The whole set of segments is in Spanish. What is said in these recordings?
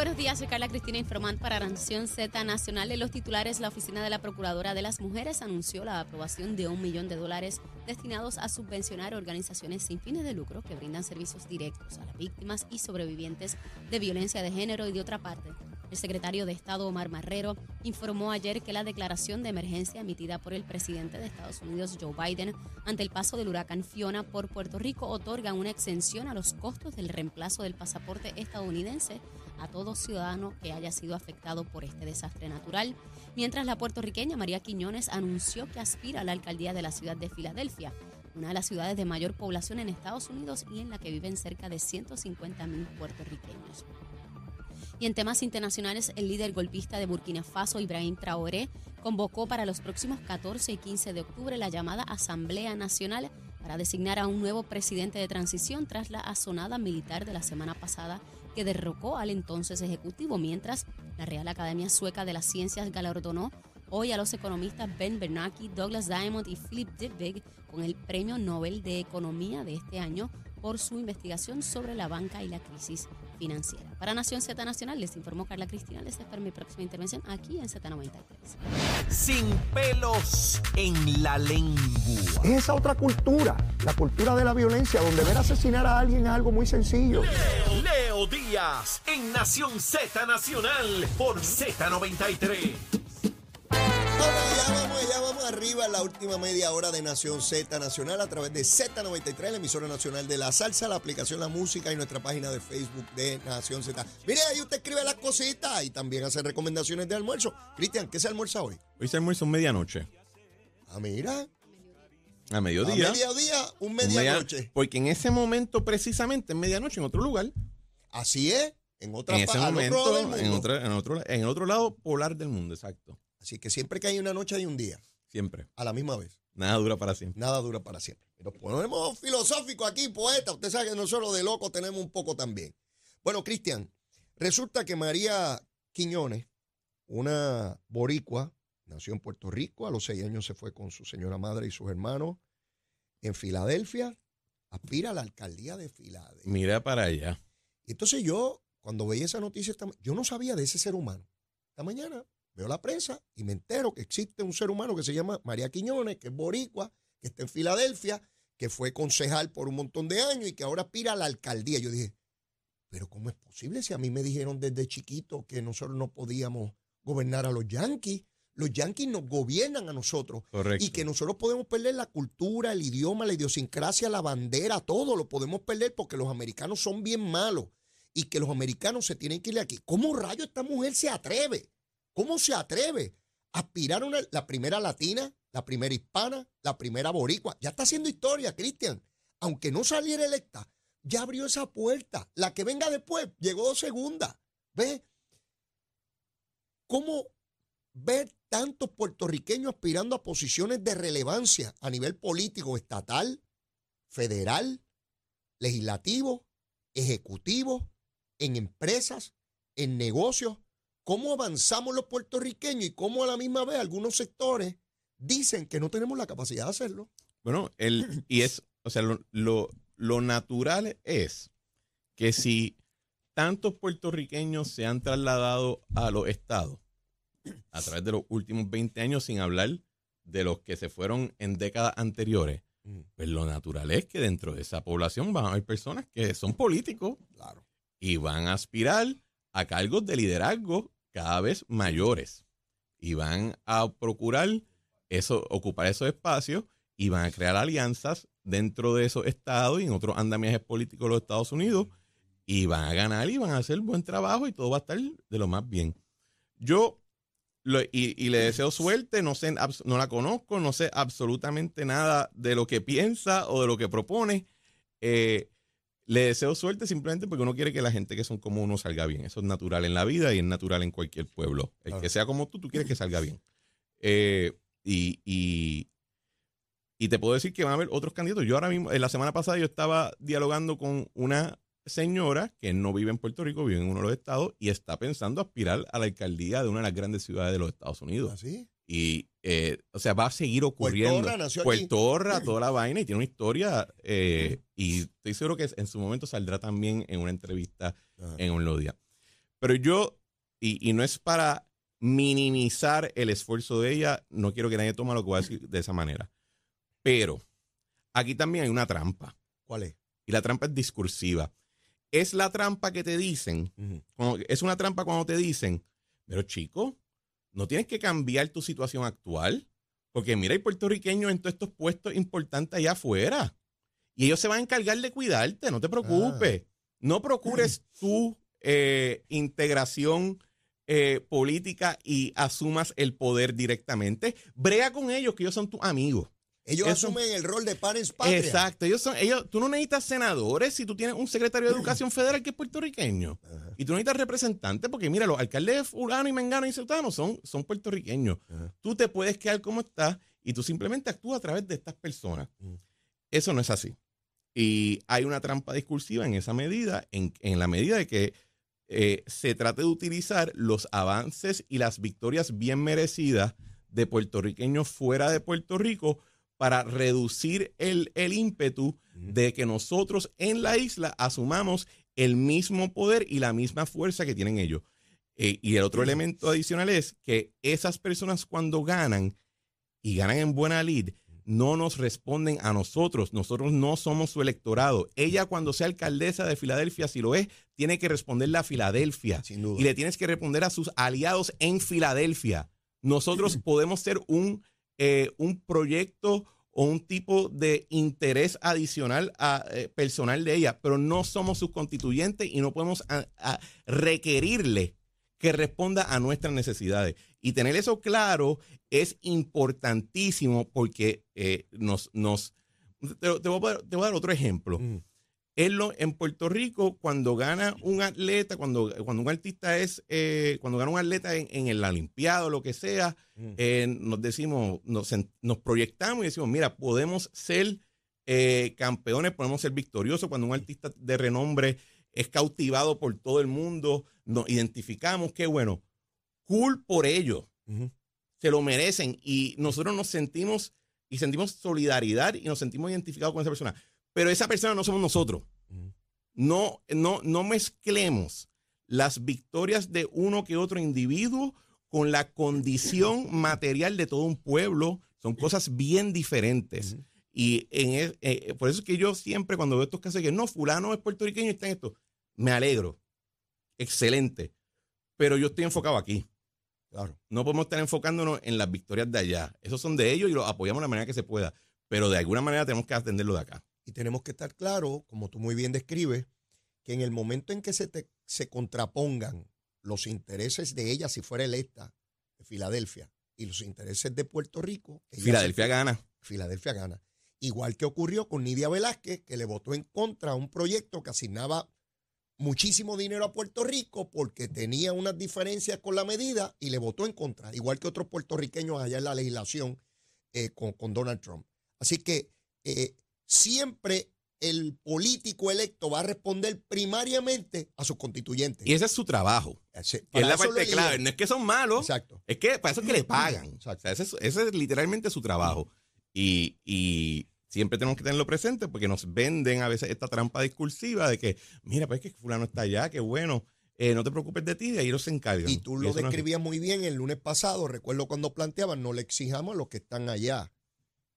Buenos días, soy Carla Cristina informando para Nación Z Nacional. En los titulares, la Oficina de la Procuradora de las Mujeres anunció la aprobación de un millón de dólares destinados a subvencionar organizaciones sin fines de lucro que brindan servicios directos a las víctimas y sobrevivientes de violencia de género y de otra parte. El secretario de Estado Omar Marrero informó ayer que la declaración de emergencia emitida por el presidente de Estados Unidos Joe Biden ante el paso del huracán Fiona por Puerto Rico otorga una exención a los costos del reemplazo del pasaporte estadounidense a todo ciudadano que haya sido afectado por este desastre natural, mientras la puertorriqueña María Quiñones anunció que aspira a la alcaldía de la ciudad de Filadelfia, una de las ciudades de mayor población en Estados Unidos y en la que viven cerca de 150 mil puertorriqueños. Y en temas internacionales, el líder golpista de Burkina Faso, Ibrahim Traoré, convocó para los próximos 14 y 15 de octubre la llamada Asamblea Nacional para designar a un nuevo presidente de transición tras la azonada militar de la semana pasada que derrocó al entonces ejecutivo, mientras la Real Academia Sueca de las Ciencias galardonó hoy a los economistas Ben Bernanke, Douglas Diamond y Philip Dybvig con el Premio Nobel de Economía de este año por su investigación sobre la banca y la crisis financiera. Para Nación Z Nacional les informó Carla Cristina. Les espero mi próxima intervención aquí en Z93. Sin pelos en la lengua. Es esa otra cultura, la cultura de la violencia, donde ver asesinar a alguien es algo muy sencillo. Leo, Leo Díaz en Nación Z Nacional por Z93. Allá, vamos allá, vamos arriba en la última media hora de Nación Z Nacional a través de Z93, la emisora nacional de la salsa, la aplicación La Música y nuestra página de Facebook de Nación Z. Mire, ahí usted escribe las cositas y también hace recomendaciones de almuerzo. Cristian, ¿qué se almuerza hoy? Hoy se almuerza un medianoche. Ah, mira. A A mediodía. mediodía, un Un media- medianoche. Porque en ese momento, precisamente, en medianoche, en otro lugar, Así es, en otra en ese otro momento, en, otra- en, otro, en el otro lado polar del mundo, exacto. Así que siempre que hay una noche hay un día, Siempre. a la misma vez. Nada dura para siempre. Nada dura para siempre. Nos ponemos filosóficos aquí, poeta. Usted sabe que nosotros de loco tenemos un poco también. Bueno, Cristian, resulta que María Quiñones, una boricua, nació en Puerto Rico, a los seis años se fue con su señora madre y sus hermanos en Filadelfia, aspira a la alcaldía de Filadelfia. Mira para allá. Y entonces yo, cuando veía esa noticia, yo no sabía de ese ser humano. Esta mañana veo la prensa y me entero que existe un ser humano que se llama María Quiñones, que es boricua, que está en Filadelfia, que fue concejal por un montón de años y que ahora aspira a la alcaldía. Yo dije, pero ¿cómo es posible si a mí me dijeron desde chiquito que nosotros no podíamos gobernar a los yanquis? Los yanquis nos gobiernan a nosotros. Correcto. Y que nosotros podemos perder la cultura, el idioma, la idiosincrasia, la bandera, todo lo podemos perder porque los americanos son bien malos y que los americanos se tienen que ir de aquí. ¿Cómo rayo esta mujer se atreve? ¿Cómo se atreve a aspirar una, la primera latina, la primera hispana, la primera boricua? Ya está haciendo historia, Cristian. Aunque no saliera electa, ya abrió esa puerta. La que venga después llegó segunda. ¿Ves? ¿Cómo ver tantos puertorriqueños aspirando a posiciones de relevancia a nivel político, estatal, federal, legislativo, ejecutivo, en empresas, en negocios? ¿Cómo avanzamos los puertorriqueños y cómo a la misma vez algunos sectores dicen que no tenemos la capacidad de hacerlo? Bueno, el, y es, o sea, lo, lo, lo natural es que si tantos puertorriqueños se han trasladado a los estados a través de los últimos 20 años, sin hablar de los que se fueron en décadas anteriores, Mm. pues lo natural es que dentro de esa población van a haber personas que son políticos Claro. y van a aspirar a cargos de liderazgo cada vez mayores y van a procurar eso, ocupar esos espacios y van a crear alianzas dentro de esos estados y en otros andamiajes políticos de los Estados Unidos y van a ganar y van a hacer buen trabajo y todo va a estar de lo más bien. Yo y, le deseo suerte, no sé, no la conozco, no sé absolutamente nada de lo que piensa o de lo que propone. Eh, le deseo suerte simplemente porque uno quiere que la gente que son como uno salga bien. Eso es natural en la vida y es natural en cualquier pueblo. El Claro. que sea como tú, tú quieres que salga bien. Eh, y, y, y te puedo decir que van a haber otros candidatos. Yo ahora mismo, en la semana pasada yo estaba dialogando con una señora que no vive en Puerto Rico, vive en uno de los estados y está pensando aspirar a la alcaldía de una de las grandes ciudades de los Estados Unidos. ¿Así? Y, eh, o sea, va a seguir ocurriendo. Puerto Orra nació aquí. Toda la vaina, y tiene una historia. eh, y estoy seguro que en su momento saldrá también en una entrevista Ajá. en un día. Pero yo, y, y no es para minimizar el esfuerzo de ella, no quiero que nadie tome lo que voy a decir de esa manera. Pero aquí también hay una trampa. ¿Cuál es? Y la trampa es discursiva. Es la trampa que te dicen, cuando- es una trampa cuando te dicen, pero chico, no tienes que cambiar tu situación actual, porque mira, hay puertorriqueños en todos estos puestos importantes allá afuera. Y ellos se van a encargar de cuidarte, no te preocupes. No procures tu eh, integración eh, política y asumas el poder directamente. Brega con ellos, que ellos son tus amigos. Ellos Eso- asumen el rol de pares patria. Exacto, ellos son, ellos, tú no necesitas senadores si tú tienes un secretario de educación federal que es puertorriqueño. Ajá. Y tú no necesitas representantes, porque mira, los alcaldes de fulano y mengano y sultano son, son puertorriqueños. Ajá. Tú te puedes quedar como estás y tú simplemente actúas a través de estas personas. Mm. Eso no es así. Y hay una trampa discursiva en esa medida, en, en la medida de que eh, se trate de utilizar los avances y las victorias bien merecidas de puertorriqueños fuera de Puerto Rico para reducir el, el ímpetu de que nosotros en la isla asumamos el mismo poder y la misma fuerza que tienen ellos. Eh, y el otro elemento adicional es que esas personas cuando ganan y ganan en buena lid, no nos responden a nosotros. Nosotros no somos su electorado. Ella cuando sea alcaldesa de Filadelfia, si lo es, tiene que responderle a Filadelfia. Sin duda. Y le tienes que responder a sus aliados en Filadelfia. Nosotros podemos ser un, eh, un proyecto o un tipo de interés adicional a, eh, personal de ella, pero no somos sus constituyentes y no podemos requerirle que responda a nuestras necesidades. Y tener eso claro es importantísimo porque eh, nos... nos te, voy a, dar otro ejemplo. Ujú. En, lo- en Puerto Rico, cuando gana un atleta, cuando, cuando un artista es, eh, cuando gana un atleta en, en el Olimpiado, lo que sea, Ujú. eh, nos decimos, nos, proyectamos y decimos, mira, podemos ser eh, campeones, podemos ser victoriosos. Cuando un artista de renombre es cautivado por todo el mundo, nos identificamos, qué bueno. Cool por ello Ujú. se lo merecen y nosotros nos sentimos y sentimos solidaridad y nos sentimos identificados con esa persona. Pero esa persona no somos nosotros. No, no, no mezclemos las victorias de uno que otro individuo con la condición material de todo un pueblo. Son cosas bien diferentes. Y en e- eh, por eso es que yo siempre cuando veo estos casos que no, fulano es puertorriqueño y está en esto, me alegro. Excelente. Pero yo estoy enfocado aquí. Claro. No podemos estar enfocándonos en las victorias de allá. Esos son de ellos y los apoyamos de la manera que se pueda. Pero de alguna manera tenemos que atenderlo de acá. Y tenemos que estar claros, como tú muy bien describes, que en el momento en que se, te- se contrapongan los intereses de ella, si fuera electa, de Filadelfia, y los intereses de Puerto Rico, Filadelfia se- gana. Filadelfia gana. Igual que ocurrió con Nidia Velázquez, que le votó en contra a un proyecto que asignaba muchísimo dinero a Puerto Rico porque tenía unas diferencias con la medida y le votó en contra, igual que otros puertorriqueños allá en la legislación eh, con, con Donald Trump. Así que eh, siempre el político electo va a responder primariamente a sus constituyentes. Y ese es su trabajo. Es la parte clave. No es que son malos. Exacto. Es que para eso es que le pagan. O Exacto. sea, ese, es, ese es literalmente su trabajo. Y, y siempre tenemos que tenerlo presente porque nos venden a veces esta trampa discursiva de que, mira, pues es que fulano está allá, qué bueno. Eh, no te preocupes de ti, de ahí se encargan. Y tú lo eso no es- describías muy bien el lunes pasado. Recuerdo cuando planteaban, no le exijamos a los que están allá,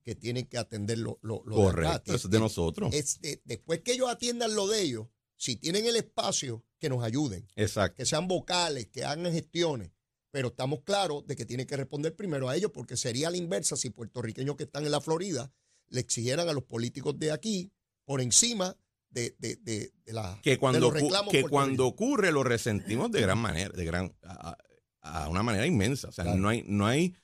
que tienen que atender lo, lo, de. Correcto, eso es de nosotros. Este, después que ellos atiendan lo de ellos, si tienen el espacio, que nos ayuden, Exacto. que sean vocales, que hagan gestiones. Pero estamos claros de que tienen que responder primero a ellos, porque sería la inversa si puertorriqueños que están en la Florida le exigieran a los políticos de aquí por encima de, de, de, de la, que de cuando, los reclamos que cuando ocurre lo resentimos de gran manera, de gran a- una manera inmensa. O sea, Claro. no hay, no hay,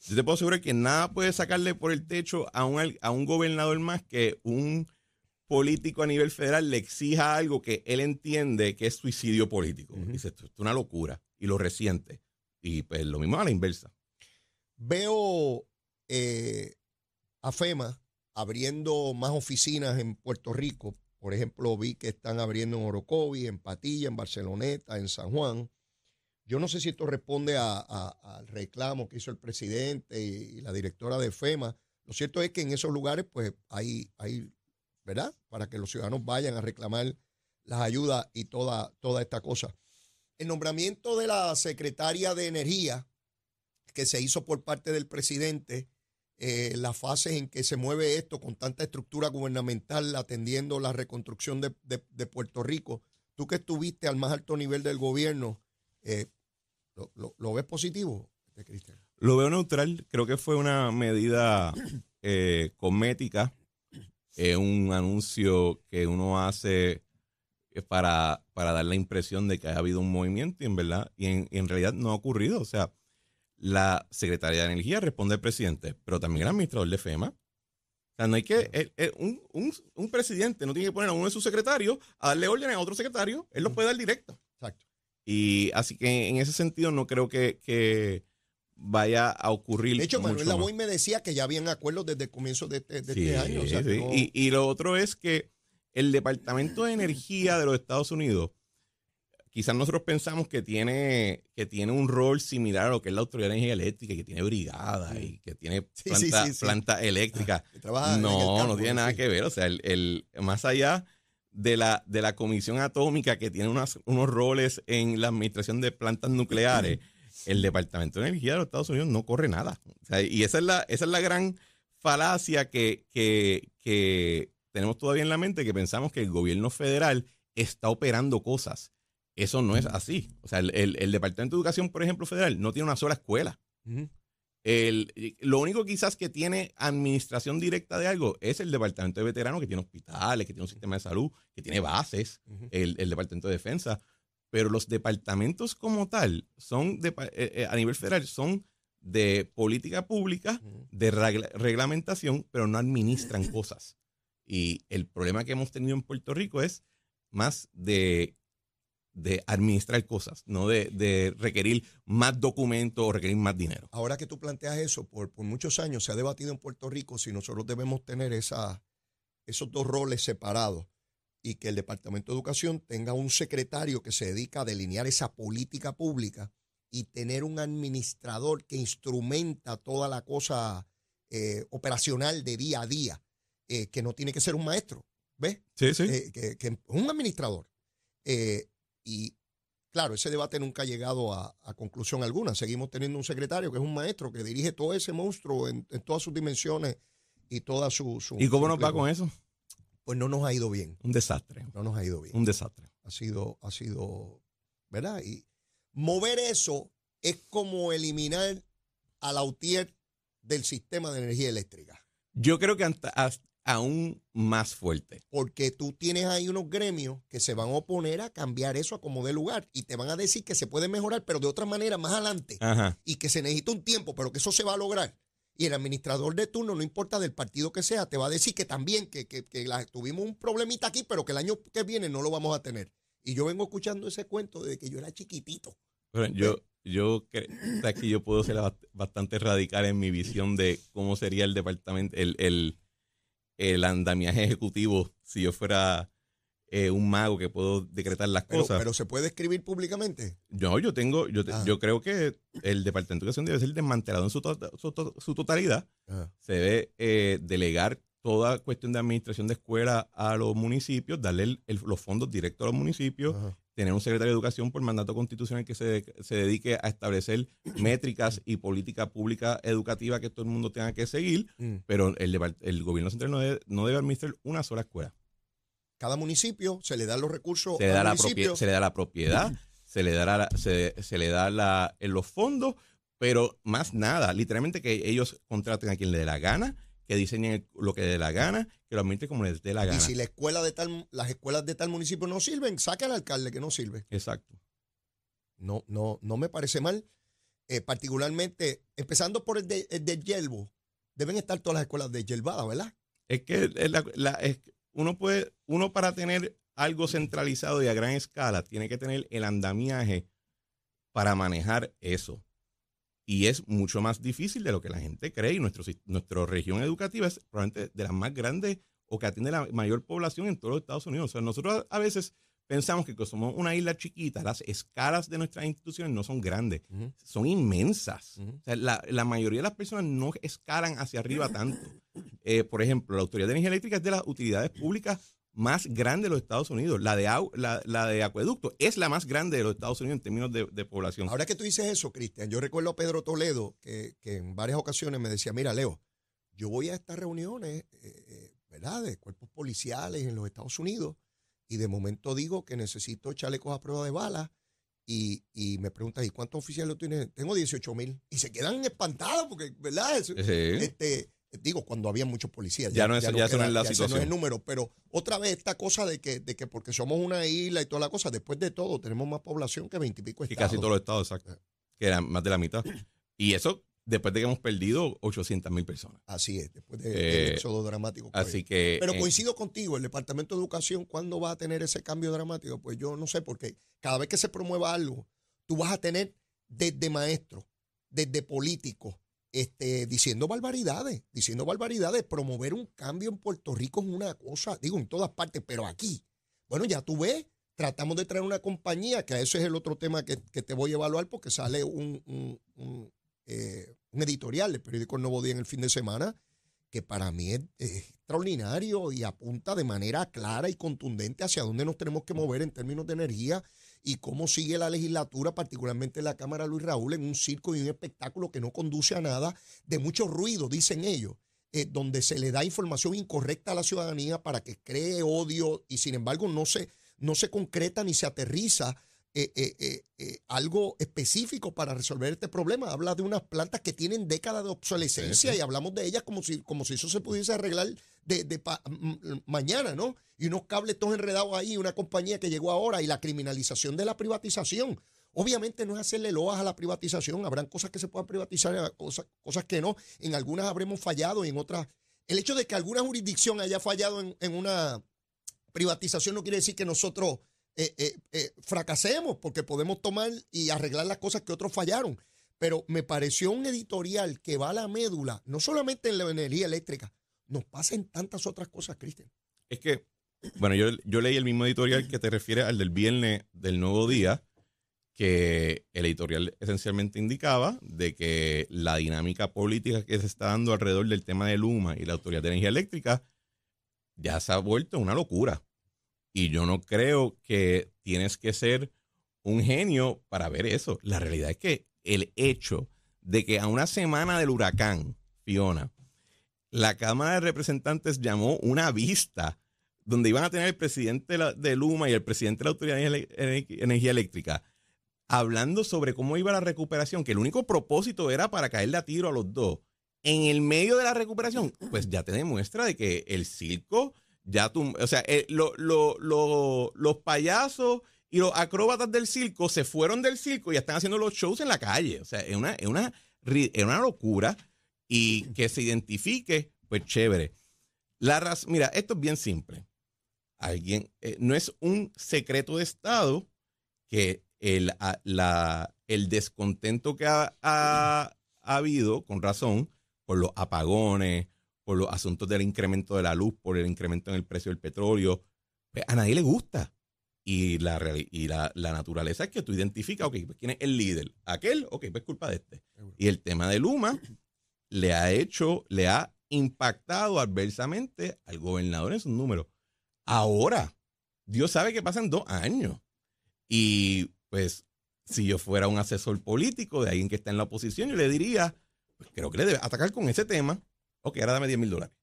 yo te puedo asegurar que nada puede sacarle por el techo a un, a un gobernador más que un político a nivel federal le exija algo que él entiende que es suicidio político. Dice, esto es una locura y lo resiente. Y pues lo mismo a la inversa. Veo eh, a FEMA abriendo más oficinas en Puerto Rico Por ejemplo, vi que están abriendo en Orocovi, en Patilla, en Barceloneta, en San Juan. Yo no sé si esto responde a- al reclamo que hizo el presidente y, la directora de FEMA. Lo cierto es que en esos lugares, pues, hay, hay, ¿verdad? Para que los ciudadanos vayan a reclamar las ayudas y toda, toda esta cosa. El nombramiento de la secretaria de Energía, que se hizo por parte del presidente, eh, las fases en que se mueve esto con tanta estructura gubernamental atendiendo la reconstrucción de, de- de Puerto Rico. Tú que estuviste al más alto nivel del gobierno, eh, ¿lo, lo- lo ves positivo, este, Cristian? Lo veo neutral. Creo que fue una medida eh, cosmética, eh, un anuncio que uno hace eh, para, para dar la impresión de que ha habido un movimiento y en verdad, y en, y en realidad no ha ocurrido. O sea, la Secretaría de Energía responde al presidente, pero también el administrador de FEMA. O sea, no hay que. eh, eh, un, un- un presidente no tiene que poner a uno de sus secretarios a darle órdenes a otro secretario. Él los puede dar directo. Exacto. Y así que en ese sentido no creo que, que vaya a ocurrir. De hecho, Manuel mucho. Lavoy me decía que ya habían acuerdos desde el comienzo de este, de Sí, este año. o sea, sí. no- y, y lo otro es que el Departamento de Energía de los Estados Unidos, quizás nosotros pensamos que tiene, que tiene un rol similar a lo que es la Autoridad de Energía Eléctrica, que tiene brigada y que tiene planta, sí, planta eléctrica. el No, campo, no tiene nada que ver. O sea, el, el- más allá de la, de la Comisión Atómica que tiene unas- unos roles en la administración de plantas nucleares, el Departamento de Energía de los Estados Unidos no corre nada. O sea, y esa es la, esa es la gran falacia que, que, que tenemos todavía en la mente, que pensamos que el gobierno federal está operando cosas. Eso no es así. O sea, el, el- el Departamento de Educación, por ejemplo, federal, no tiene una sola escuela. El, lo único quizás que tiene administración directa de algo es el departamento de veteranos, que tiene hospitales, que tiene un sistema de salud, que tiene bases, el, el departamento de defensa. Pero los departamentos como tal son de, eh, eh, a nivel federal son de política pública, de regla- reglamentación, pero no administran cosas. Y el problema que hemos tenido en Puerto Rico es más de, de administrar cosas, no de, de requerir más documentos o requerir más dinero. Ahora que tú planteas eso, por, por muchos años se ha debatido en Puerto Rico si nosotros debemos tener esa, esos dos roles separados y que el Departamento de Educación tenga un secretario que se dedica a delinear esa política pública y tener un administrador que instrumenta toda la cosa eh, operacional de día a día, eh, que no tiene que ser un maestro, ¿ves? Sí, sí. eh, que, que un administrador. Eh, y claro, ese debate nunca ha llegado a, a conclusión alguna. Seguimos teniendo un secretario que es un maestro que dirige todo ese monstruo en, en todas sus dimensiones y toda su... su- ¿Y cómo nos va con eso? Pues no nos ha ido bien. Un desastre. No nos ha ido bien. Un desastre. Ha sido, ha sido, ¿verdad? Y mover eso es como eliminar a la UTIER del sistema de energía eléctrica. Yo creo que hasta- hasta aún más fuerte. Porque tú tienes ahí unos gremios que se van a oponer a cambiar eso a como dé lugar y te van a decir que se puede mejorar, pero de otra manera más adelante Ajá. y que se necesita un tiempo, pero que eso se va a lograr. Y el administrador de turno, no importa del partido que sea, te va a decir que también, que, que, que la- tuvimos un problemita aquí, pero que el año que viene no lo vamos a tener. Y yo vengo escuchando ese cuento desde que yo era chiquitito. Bueno, yo, yo creo que yo puedo ser bast- bastante radical en mi visión de cómo sería el departamento, el, el, el andamiaje ejecutivo si yo fuera eh, un mago que puedo decretar las Pero, cosas. pero se puede escribir públicamente. yo, yo tengo, yo, te- Ah. yo creo que el departamento de educación debe ser desmantelado en su, to- su, to- su totalidad. se debe eh, delegar toda cuestión de administración de escuela a los municipios, darle el- el- los fondos directos a los municipios, Ajá. Tener un secretario de educación por mandato constitucional que se, se dedique a establecer métricas y política pública educativa que todo el mundo tenga que seguir, Mm. pero el, el gobierno central no debe, no debe administrar una sola escuela. Cada municipio se le dan los recursos Se le, da la municipio. propie- se le da la propiedad, se le da, la- se, se le da la, en los fondos, pero más nada, literalmente que ellos contraten a quien le dé la gana, que diseñen lo que dé la gana, que lo administren como les dé la y gana. si la escuela de tal, las escuelas de tal municipio no sirven, saque al alcalde que no sirve. Exacto. No, no, no me parece mal. Eh, particularmente, empezando por el de, el de Yelbo, deben estar todas las escuelas de Yelvada, ¿verdad? Es que la- es- uno puede, uno para tener algo centralizado y a gran escala, tiene que tener el andamiaje para manejar eso. Y es mucho más difícil de lo que la gente cree. Y nuestro, nuestra región educativa es probablemente de las más grandes o que atiende la mayor población en todos los Estados Unidos. O sea, nosotros a veces pensamos que somos una isla chiquita, las escalas de nuestras instituciones no son grandes, son inmensas. o sea, la, la, mayoría de las personas no escalan hacia arriba tanto. Eh, por ejemplo, la Autoridad de Energía Eléctrica es de las utilidades públicas más grandes de los Estados Unidos. La de, la, la, de acueducto es la más grande de los Estados Unidos en términos de, de población. Ahora que tú dices eso, Cristian, yo recuerdo a Pedro Toledo que, que, en varias ocasiones me decía, mira, Leo, yo voy a estas reuniones, eh, eh, ¿verdad?, de cuerpos policiales en los Estados Unidos y de momento digo que necesito chalecos a prueba de balas y, y me preguntan, ¿y cuántos oficiales tienes? Tengo 18 mil. Y se quedan espantados porque, ¿verdad? Este, digo, cuando había muchos policías. Ya, no es, ya, la situación. no es el número, pero otra vez esta cosa de que, de que porque somos una isla y toda la cosa, después de todo tenemos más población que veintipico estados. Y casi todos los estados, exacto. Que eran más de la mitad. Y eso después de que hemos perdido 800 mil personas. Así es, después de, del eh, éxodo dramático. Así que, Pero coincido contigo, el Departamento de Educación, ¿cuándo va a tener ese cambio dramático? Pues yo no sé, porque cada vez que se promueva algo, tú vas a tener desde maestros, desde políticos, este, diciendo barbaridades, diciendo barbaridades. Promover un cambio en Puerto Rico es una cosa, digo, en todas partes, pero aquí, bueno, ya tú ves, tratamos de traer una compañía, que ese es el otro tema que, te voy a evaluar, porque sale un eh, un editorial del periódico El Nuevo Día en el fin de semana, que para mí es, extraordinario y apunta de manera clara y contundente hacia dónde nos tenemos que mover en términos de energía y cómo sigue la legislatura, particularmente la Cámara Luis Raúl, en un circo y un espectáculo que no conduce a nada, de mucho ruido, dicen ellos, eh, donde se le da información incorrecta a la ciudadanía para que cree odio y sin embargo no se, no se concreta ni se aterriza eh, eh, eh, algo específico para resolver este problema. Habla de unas plantas que tienen décadas de obsolescencia y hablamos de ellas como si, como si eso se pudiese arreglar de, mañana, ¿no? Y unos cables todos enredados ahí, una compañía que llegó ahora y la criminalización de la privatización. Obviamente no es hacerle loas a la privatización, habrán cosas que se puedan privatizar, cosas, cosas que no. En algunas habremos fallado y en otras. El hecho de que alguna jurisdicción haya fallado en, en una privatización no quiere decir que nosotros eh, eh, eh, fracasemos, porque podemos tomar y arreglar las cosas que otros fallaron. Pero me pareció un editorial que va a la médula, no solamente en la energía eléctrica, nos pasa en tantas otras cosas, Cristian. Es que, bueno, yo, yo leí el mismo editorial que te refiere al del viernes del nuevo día, que el editorial esencialmente indicaba de que la dinámica política que se está dando alrededor del tema de Luma y la Autoridad de Energía Eléctrica ya se ha vuelto una locura. Y yo no creo que tienes que ser un genio para ver eso. La realidad es que el hecho de que a una semana del huracán, Fiona, la Cámara de Representantes llamó una vista donde iban a tener el presidente de Luma y el presidente de la Autoridad de Energía Eléctrica hablando sobre cómo iba la recuperación, que el único propósito era para caerle a tiro a los dos. En el medio de la recuperación, pues ya te demuestra de que el circo ya tú, o sea, eh, los payasos y los acróbatas del circo se fueron del circo y están haciendo los shows en la calle. O sea, es una, es una, es una locura y que se identifique, pues chévere. La mira, esto es bien simple. Alguien, eh, no es un secreto de Estado que el, la, el descontento que ha, ha habido, con razón, por los apagones, por los asuntos del incremento de la luz, por el incremento en el precio del petróleo, pues a nadie le gusta. Y la, y la, naturaleza es que tú identificas, ok, pues quién es el líder, aquel, ok, pues culpa de este. Y el tema de Luma le ha hecho, le ha impactado adversamente al gobernador en sus números. Ahora, Dios sabe que pasan dos años. Y pues, si yo fuera un asesor político de alguien que está en la oposición, yo le diría, pues creo que le debe atacar con ese tema ok, ahora dame 10 mil dólares.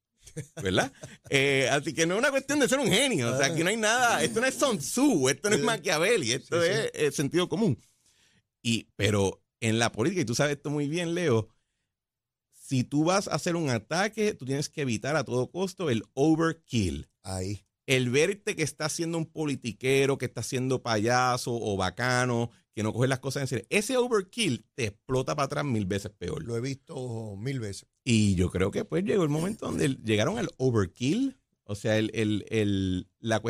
¿Verdad? Eh, así que no es una cuestión de ser un genio. O sea, aquí no hay nada. Esto no es Sun Tzu, esto no es Machiavelli, esto es, eh, sentido común. Y, pero en la política, y tú sabes esto muy bien, Leo, si tú vas a hacer un ataque, tú tienes que evitar a todo costo el overkill. Ahí. El verte que está siendo un politiquero, que está siendo payaso o bacano, que no coge las cosas en serio. Ese overkill te explota para atrás mil veces peor. Lo he visto mil veces. Y yo creo que pues llegó el momento donde llegaron al overkill. O sea, el, el, la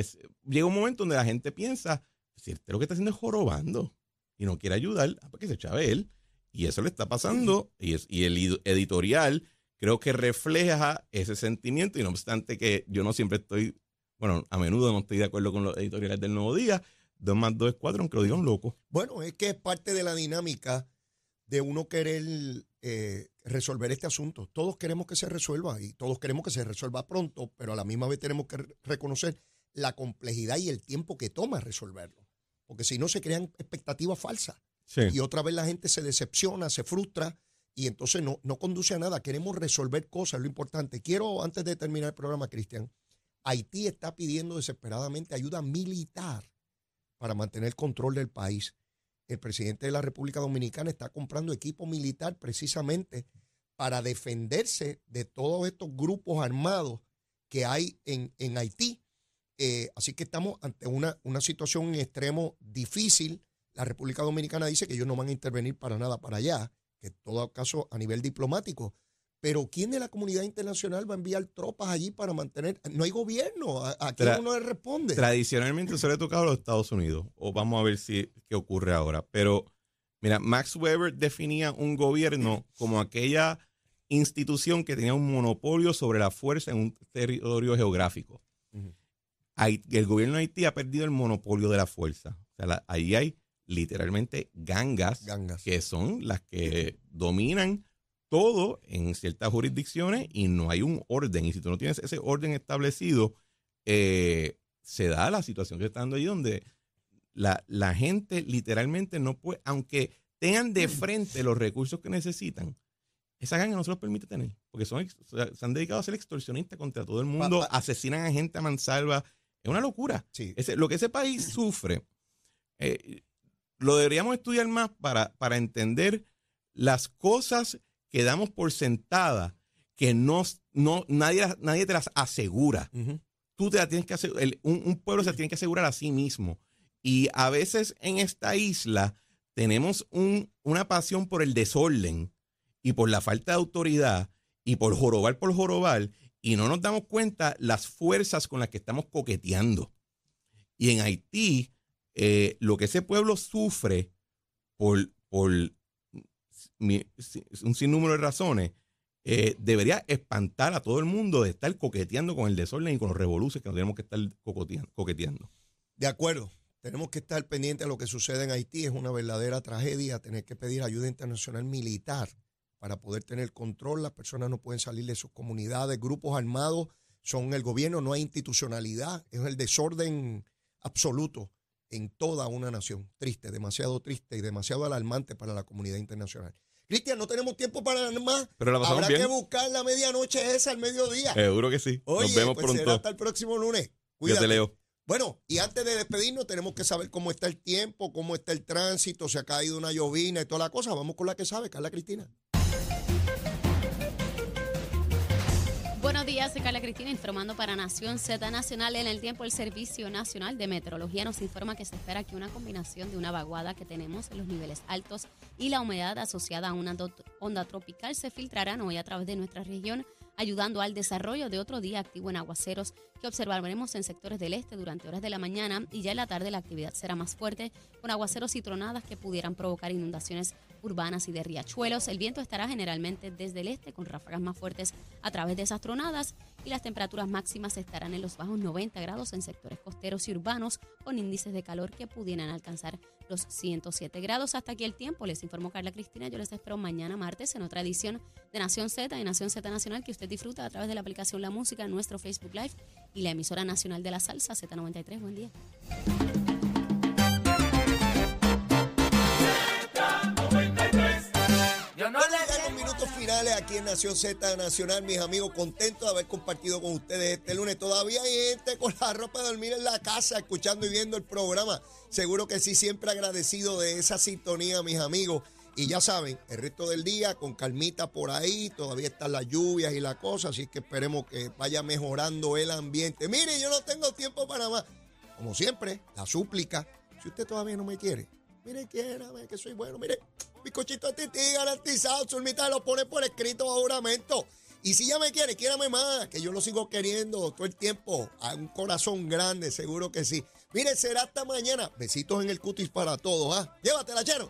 llega un momento donde la gente piensa, si este lo que está haciendo es jorobando y no quiere ayudar, ah, pues que se chave él. Y eso le está pasando. Y, es, y el editorial creo que refleja ese sentimiento y no obstante que yo no siempre estoy, bueno, a menudo no estoy de acuerdo con los editoriales del Nuevo Día, dos más dos es cuatro, aunque lo digan loco. Bueno, es que es parte de la dinámica de uno querer eh, resolver este asunto. Todos queremos que se resuelva y todos queremos que se resuelva pronto, pero a la misma vez tenemos que re- reconocer la complejidad y el tiempo que toma resolverlo. Porque si no se crean expectativas falsas Sí. y otra vez la gente se decepciona, se frustra y entonces no, no conduce a nada. Queremos resolver cosas, lo importante. Quiero, antes de terminar el programa, Cristian, Haití está pidiendo desesperadamente ayuda militar para mantener el control del país. El presidente de la República Dominicana está comprando equipo militar precisamente para defenderse de todos estos grupos armados que hay en, en Haití. Eh, así que estamos ante una, una situación en extremo difícil. La República Dominicana dice que ellos no van a intervenir para nada para allá, que en todo caso a nivel diplomático. Pero ¿quién de la comunidad internacional va a enviar tropas allí para mantener? No hay gobierno. ¿A, a quién uno le responde? Tradicionalmente se le ha tocado a los Estados Unidos, o vamos a ver si qué ocurre ahora. Pero, mira, Max Weber definía un gobierno como aquella institución que tenía un monopolio sobre la fuerza en un territorio geográfico. Hai- el gobierno de Haití ha perdido el monopolio de la fuerza. O sea, la- ahí hay literalmente gangas, Gangas. que son las que dominan todo en ciertas jurisdicciones y no hay un orden. Y si tú no tienes ese orden establecido, eh, se da la situación que está dando ahí donde la, la gente literalmente no puede, aunque tengan de frente los recursos que necesitan, esa ganga no se los permite tener, porque son, se han dedicado a ser extorsionistas contra todo el mundo, asesinan a gente a mansalva. Es una locura. Sí. Ese- lo que ese país sufre, eh, lo deberíamos estudiar más para, para entender las cosas que damos por sentada que no, no nadie, nadie te las asegura. Tú te la tienes que el- un, un pueblo se tiene que asegurar a sí mismo. Y a veces en esta isla tenemos un- una pasión por el desorden y por la falta de autoridad y por jorobar por jorobar y no nos damos cuenta las fuerzas con las que estamos coqueteando. Y en Haití, eh, lo que ese pueblo sufre por, por un sinnúmero de razones, eh, debería espantar a todo el mundo de estar coqueteando con el desorden y con los revoluciones que tenemos que estar coqueteando. De acuerdo. Tenemos que estar pendientes de lo que sucede en Haití. Es una verdadera tragedia tener que pedir ayuda internacional militar para poder tener control. Las personas no pueden salir de sus comunidades. Grupos armados son el gobierno, no hay institucionalidad. Es el desorden absoluto en toda una nación. Triste, demasiado triste y demasiado alarmante para la comunidad internacional. Cristian, no tenemos tiempo para nada más. Pero la pasamos Habrá bien. que buscar la medianoche esa al mediodía. Seguro que sí. Oye, Nos vemos pues será pronto. hasta el próximo lunes. Yo Cuídate. te leo. Bueno, y antes de despedirnos, tenemos que saber cómo está el tiempo, cómo está el tránsito, si ha caído una llovina y toda la cosa. Vamos con la que sabe, Carla Cristina. Días, soy Carla Cristina informando para Nación Z Nacional. En el tiempo, el Servicio Nacional de Meteorología nos informa que se espera que una combinación de una vaguada que tenemos en los niveles altos y la humedad asociada a una onda tropical se filtrarán hoy a través de nuestra región, ayudando al desarrollo de otro día activo en aguaceros que observaremos en sectores del este durante horas de la mañana y ya en la tarde la actividad será más fuerte con aguaceros y tronadas que pudieran provocar inundaciones urbanas y de riachuelos. El viento estará generalmente desde el este con ráfagas más fuertes a través de esas tronadas y las temperaturas máximas estarán en los bajos 90 grados en sectores costeros y urbanos con índices de calor que pudieran alcanzar los 107 grados. Hasta aquí el tiempo. Les informó Carla Cristina. Yo les espero mañana martes en otra edición de Nación Z y Nación Z Nacional que usted disfruta a través de la aplicación La Música, nuestro Facebook Live y la emisora nacional de la salsa Z93. Buen día. Ya en los minutos finales aquí en Nación Z Nacional, mis amigos, contentos de haber compartido con ustedes este lunes. Todavía hay gente con la ropa de dormir en la casa, escuchando y viendo el programa. Seguro que sí, siempre agradecido de esa sintonía, mis amigos. Y ya saben, el resto del día con calmita por ahí, todavía están las lluvias y la cosa, así que esperemos que vaya mejorando el ambiente. Mire, yo no tengo tiempo para más. Como siempre, la súplica. Si usted todavía no me quiere, mire, quiérame, que soy bueno. Mire, bizcochito de tití garantizado. Zulmita lo pone por escrito a juramento. Y si ya me quiere, quiérame más, que yo lo sigo queriendo todo el tiempo. A un corazón grande, seguro que sí. Mire, será hasta mañana. Besitos en el cutis para todos, ¿ah? Llévatela, chero.